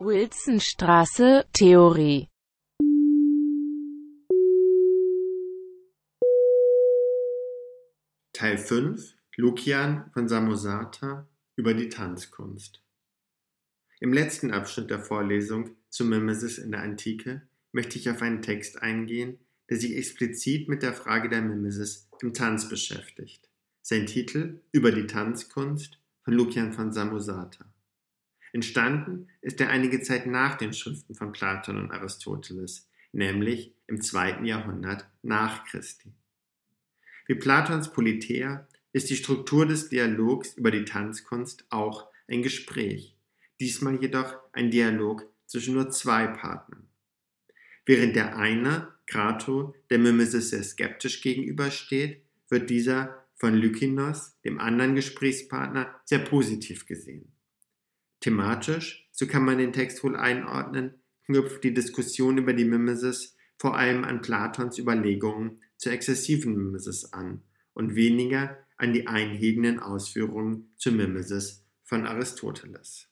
Wilsonstraße, Theorie Teil 5 Lukian von Samosata über die Tanzkunst Im letzten Abschnitt der Vorlesung zu Mimesis in der Antike möchte ich auf einen Text eingehen, der sich explizit mit der Frage der Mimesis im Tanz beschäftigt. Sein Titel Über die Tanzkunst von Lukian von Samosata. Entstanden ist er einige Zeit nach den Schriften von Platon und Aristoteles, nämlich im zweiten Jahrhundert nach Christi. Wie Platons Politeia ist die Struktur des Dialogs über die Tanzkunst auch ein Gespräch, diesmal jedoch ein Dialog zwischen nur zwei Partnern. Während der eine, Crato, der Mimesis sehr skeptisch gegenübersteht, wird dieser von Lykinos, dem anderen Gesprächspartner, sehr positiv gesehen. Thematisch, so kann man den Text wohl einordnen, knüpft die Diskussion über die Mimesis vor allem an Platons Überlegungen zur exzessiven Mimesis an und weniger an die einhegenden Ausführungen zur Mimesis von Aristoteles.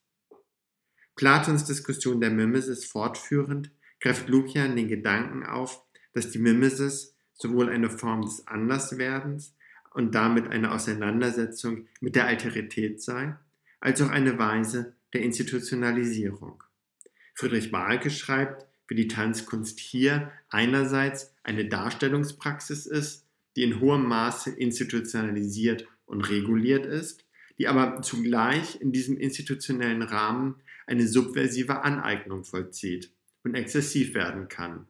Platons Diskussion der Mimesis fortführend greift Lukian den Gedanken auf, dass die Mimesis sowohl eine Form des Anderswerdens und damit eine Auseinandersetzung mit der Alterität sei, als auch eine Weise der Institutionalisierung. Friedrich Wahlke schreibt, wie die Tanzkunst hier einerseits eine Darstellungspraxis ist, die in hohem Maße institutionalisiert und reguliert ist, die aber zugleich in diesem institutionellen Rahmen eine subversive Aneignung vollzieht und exzessiv werden kann.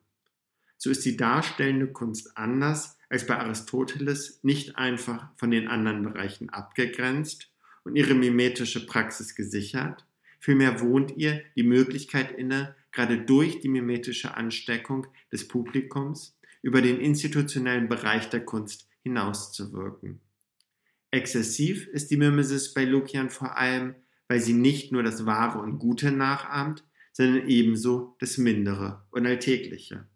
So ist die darstellende Kunst anders als bei Aristoteles nicht einfach von den anderen Bereichen abgegrenzt und ihre mimetische Praxis gesichert, vielmehr wohnt ihr die Möglichkeit inne, gerade durch die mimetische Ansteckung des Publikums über den institutionellen Bereich der Kunst hinauszuwirken. Exzessiv ist die Mimesis bei Lukian vor allem, weil sie nicht nur das Wahre und Gute nachahmt, sondern ebenso das Mindere und Alltägliche.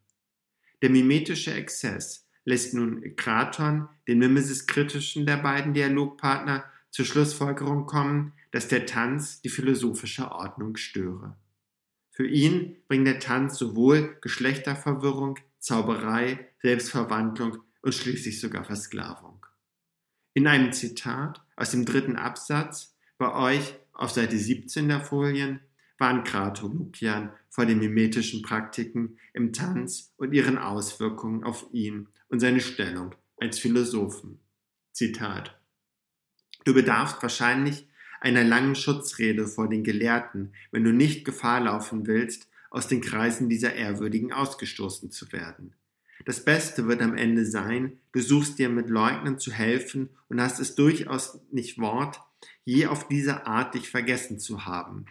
Der mimetische Exzess lässt nun Kraton, den Mimesis-kritischen der beiden Dialogpartner, zur Schlussfolgerung kommen, dass der Tanz die philosophische Ordnung störe. Für ihn bringt der Tanz sowohl Geschlechterverwirrung, Zauberei, Selbstverwandlung und schließlich sogar Versklavung. In einem Zitat aus dem dritten Absatz bei euch auf Seite 17 der Folien warnt Krato Lukian vor den mimetischen Praktiken im Tanz und ihren Auswirkungen auf ihn und seine Stellung als Philosophen. Zitat. Du bedarfst wahrscheinlich einer langen Schutzrede vor den Gelehrten, wenn du nicht Gefahr laufen willst, aus den Kreisen dieser Ehrwürdigen ausgestoßen zu werden. Das Beste wird am Ende sein, du suchst dir mit Leugnern zu helfen und hast es durchaus nicht Wort, je auf diese Art dich vergessen zu haben.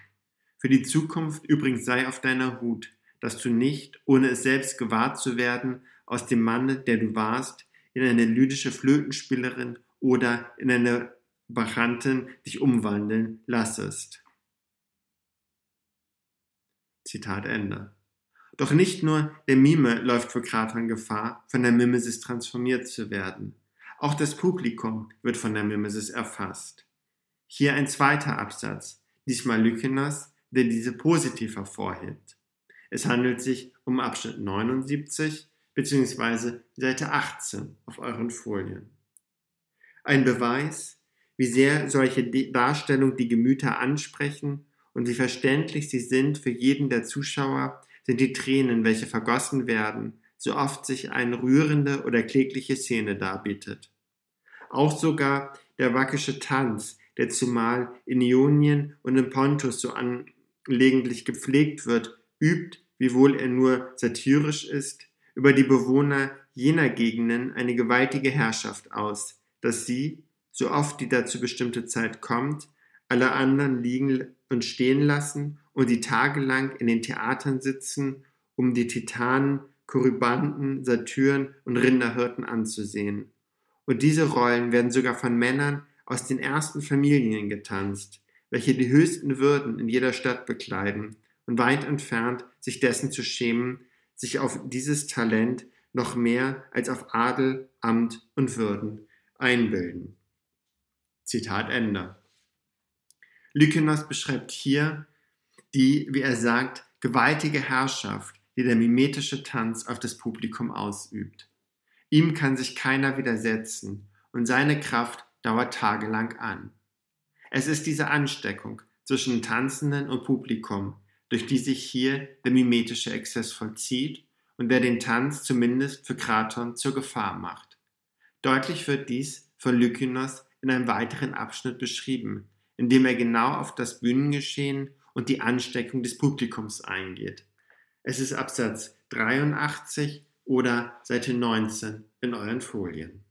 Für die Zukunft übrigens sei auf deiner Hut, dass du nicht, ohne es selbst gewahrt zu werden, aus dem Manne, der du warst, in eine lydische Flötenspielerin oder in eine Bacchantin dich umwandeln lassest. Zitat Ende. Doch nicht nur der Mime läuft für Kraton Gefahr, von der Mimesis transformiert zu werden. Auch das Publikum wird von der Mimesis erfasst. Hier ein zweiter Absatz, diesmal Lykinos, der diese positiv hervorhebt. Es handelt sich um Abschnitt 79 bzw. Seite 18 auf euren Folien. Ein Beweis, wie sehr solche Darstellungen die Gemüter ansprechen und wie verständlich sie sind für jeden der Zuschauer, sind die Tränen, welche vergossen werden, so oft sich eine rührende oder klägliche Szene darbietet. Auch sogar der wackische Tanz, der zumal in Ionien und im Pontus so anlegentlich gepflegt wird, übt, wiewohl er nur satirisch ist, über die Bewohner jener Gegenden eine gewaltige Herrschaft aus, dass sie, so oft die dazu bestimmte Zeit kommt, alle anderen liegen und stehen lassen und die tagelang in den Theatern sitzen, um die Titanen, Korybanten, Satyren und Rinderhirten anzusehen. Und diese Rollen werden sogar von Männern aus den ersten Familien getanzt, welche die höchsten Würden in jeder Stadt bekleiden und weit entfernt sich dessen zu schämen, sich auf dieses Talent noch mehr als auf Adel, Amt und Würden einbilden. Zitat Ende. Lykinos beschreibt hier die, wie er sagt, gewaltige Herrschaft, die der mimetische Tanz auf das Publikum ausübt. Ihm kann sich keiner widersetzen und seine Kraft dauert tagelang an. Es ist diese Ansteckung zwischen Tanzenden und Publikum, durch die sich hier der mimetische Exzess vollzieht und der den Tanz zumindest für Kraton zur Gefahr macht. Deutlich wird dies von Lykinos in einem weiteren Abschnitt beschrieben, in dem er genau auf das Bühnengeschehen und die Ansteckung des Publikums eingeht. Es ist Absatz 83 oder Seite 19 in euren Folien.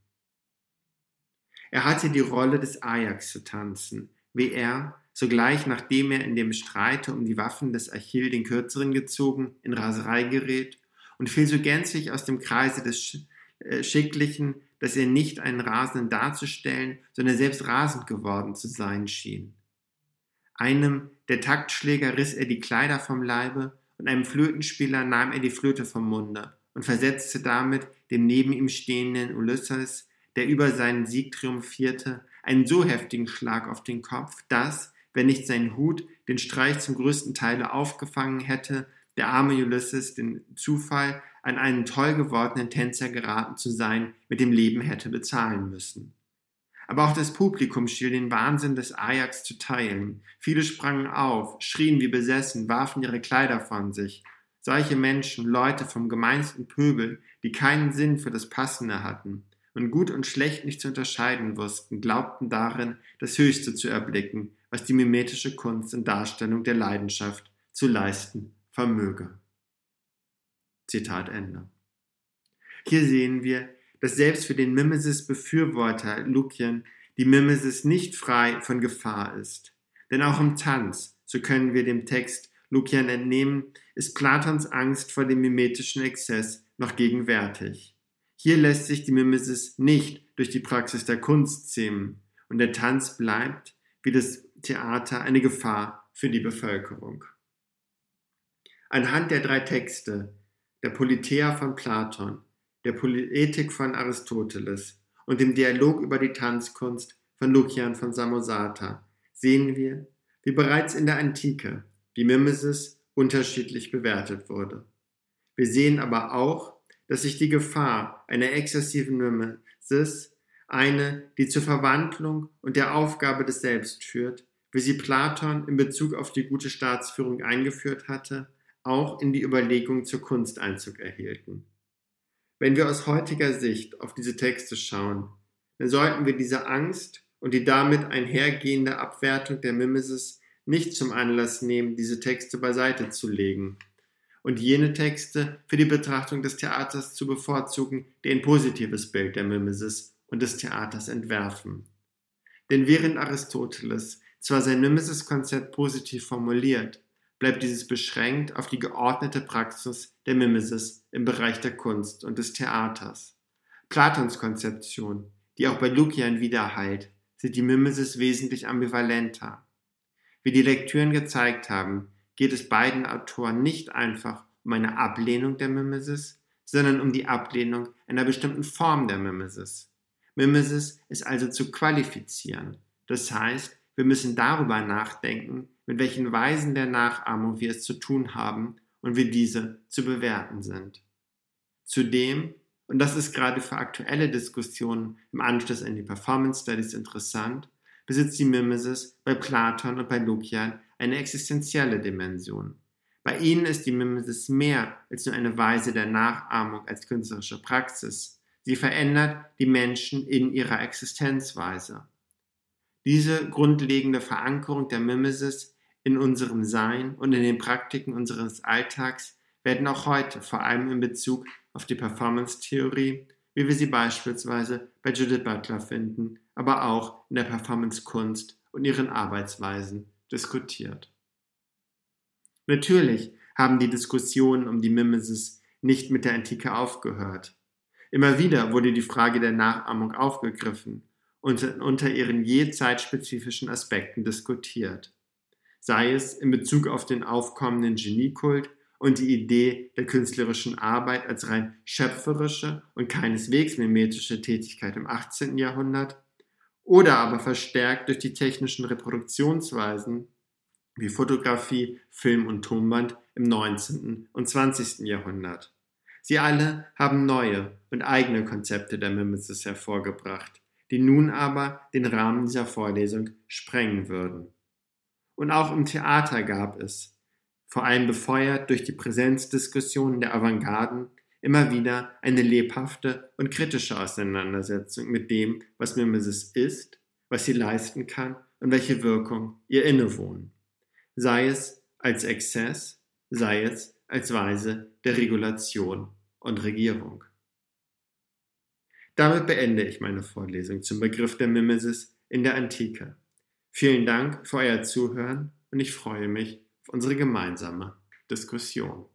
Er hatte die Rolle des Ajax zu tanzen, wie er, sogleich nachdem er in dem Streite um die Waffen des Achill den Kürzeren gezogen, in Raserei gerät und fiel so gänzlich aus dem Kreise des äh, Schicklichen, dass er nicht einen Rasenden darzustellen, sondern selbst rasend geworden zu sein schien. Einem der Taktschläger riss er die Kleider vom Leibe und einem Flötenspieler nahm er die Flöte vom Munde und versetzte damit dem neben ihm stehenden Ulysses, der über seinen Sieg triumphierte, einen so heftigen Schlag auf den Kopf, dass, wenn nicht sein Hut den Streich zum größten Teile aufgefangen hätte, der arme Ulysses den Zufall, an einen toll gewordenen Tänzer geraten zu sein, mit dem Leben hätte bezahlen müssen. Aber auch das Publikum schien den Wahnsinn des Ajax zu teilen. Viele sprangen auf, schrien wie besessen, warfen ihre Kleider von sich. Solche Menschen, Leute vom gemeinsten Pöbel, die keinen Sinn für das Passende hatten und gut und schlecht nicht zu unterscheiden wussten, glaubten darin, das Höchste zu erblicken, was die mimetische Kunst in Darstellung der Leidenschaft zu leisten vermöge. Zitat Ende. Hier sehen wir, dass selbst für den Mimesis-Befürworter Lukian die Mimesis nicht frei von Gefahr ist. Denn auch im Tanz, so können wir dem Text Lukian entnehmen, ist Platons Angst vor dem mimetischen Exzess noch gegenwärtig. Hier lässt sich die Mimesis nicht durch die Praxis der Kunst zähmen und der Tanz bleibt, wie das Theater, eine Gefahr für die Bevölkerung. Anhand der drei Texte, der Politeia von Platon, der Poetik von Aristoteles und dem Dialog über die Tanzkunst von Lukian von Samosata sehen wir, wie bereits in der Antike die Mimesis unterschiedlich bewertet wurde. Wir sehen aber auch, dass sich die Gefahr einer exzessiven Mimesis, eine, die zur Verwandlung und der Aufgabe des Selbst führt, wie sie Platon in Bezug auf die gute Staatsführung eingeführt hatte, auch in die Überlegung zur Kunst Einzug erhielten. Wenn wir aus heutiger Sicht auf diese Texte schauen, dann sollten wir diese Angst und die damit einhergehende Abwertung der Mimesis nicht zum Anlass nehmen, diese Texte beiseite zu legen und jene Texte für die Betrachtung des Theaters zu bevorzugen, die ein positives Bild der Mimesis und des Theaters entwerfen. Denn während Aristoteles zwar sein Mimesis-Konzept positiv formuliert, bleibt dieses beschränkt auf die geordnete Praxis der Mimesis im Bereich der Kunst und des Theaters. Platons Konzeption, die auch bei Lukian widerhallt, sieht die Mimesis wesentlich ambivalenter. Wie die Lektüren gezeigt haben, geht es beiden Autoren nicht einfach um eine Ablehnung der Mimesis, sondern um die Ablehnung einer bestimmten Form der Mimesis. Mimesis ist also zu qualifizieren. Das heißt, wir müssen darüber nachdenken, mit welchen Weisen der Nachahmung wir es zu tun haben und wie diese zu bewerten sind. Zudem, und das ist gerade für aktuelle Diskussionen im Anschluss an die Performance Studies interessant, besitzt die Mimesis bei Platon und bei Lukian eine existenzielle Dimension. Bei ihnen ist die Mimesis mehr als nur eine Weise der Nachahmung als künstlerische Praxis. Sie verändert die Menschen in ihrer Existenzweise. Diese grundlegende Verankerung der Mimesis in unserem Sein und in den Praktiken unseres Alltags werden auch heute, vor allem in Bezug auf die Performance-Theorie, wie wir sie beispielsweise bei Judith Butler finden, aber auch in der Performance-Kunst und ihren Arbeitsweisen diskutiert. Natürlich haben die Diskussionen um die Mimesis nicht mit der Antike aufgehört. Immer wieder wurde die Frage der Nachahmung aufgegriffen unter ihren je zeitspezifischen Aspekten diskutiert sei es in Bezug auf den aufkommenden Geniekult und die Idee der künstlerischen Arbeit als rein schöpferische und keineswegs mimetische Tätigkeit im 18. Jahrhundert, oder aber verstärkt durch die technischen Reproduktionsweisen wie Fotografie, Film und Tonband im 19. und 20. Jahrhundert. Sie alle haben neue und eigene Konzepte der Mimesis hervorgebracht, die nun aber den Rahmen dieser Vorlesung sprengen würden. Und auch im Theater gab es, vor allem befeuert durch die Präsenzdiskussionen der Avantgarden, immer wieder eine lebhafte und kritische Auseinandersetzung mit dem, was Mimesis ist, was sie leisten kann und welche Wirkung ihr innewohnen. Sei es als Exzess, sei es als Weise der Regulation und Regierung. Damit beende ich meine Vorlesung zum Begriff der Mimesis in der Antike. Vielen Dank für euer Zuhören und ich freue mich auf unsere gemeinsame Diskussion.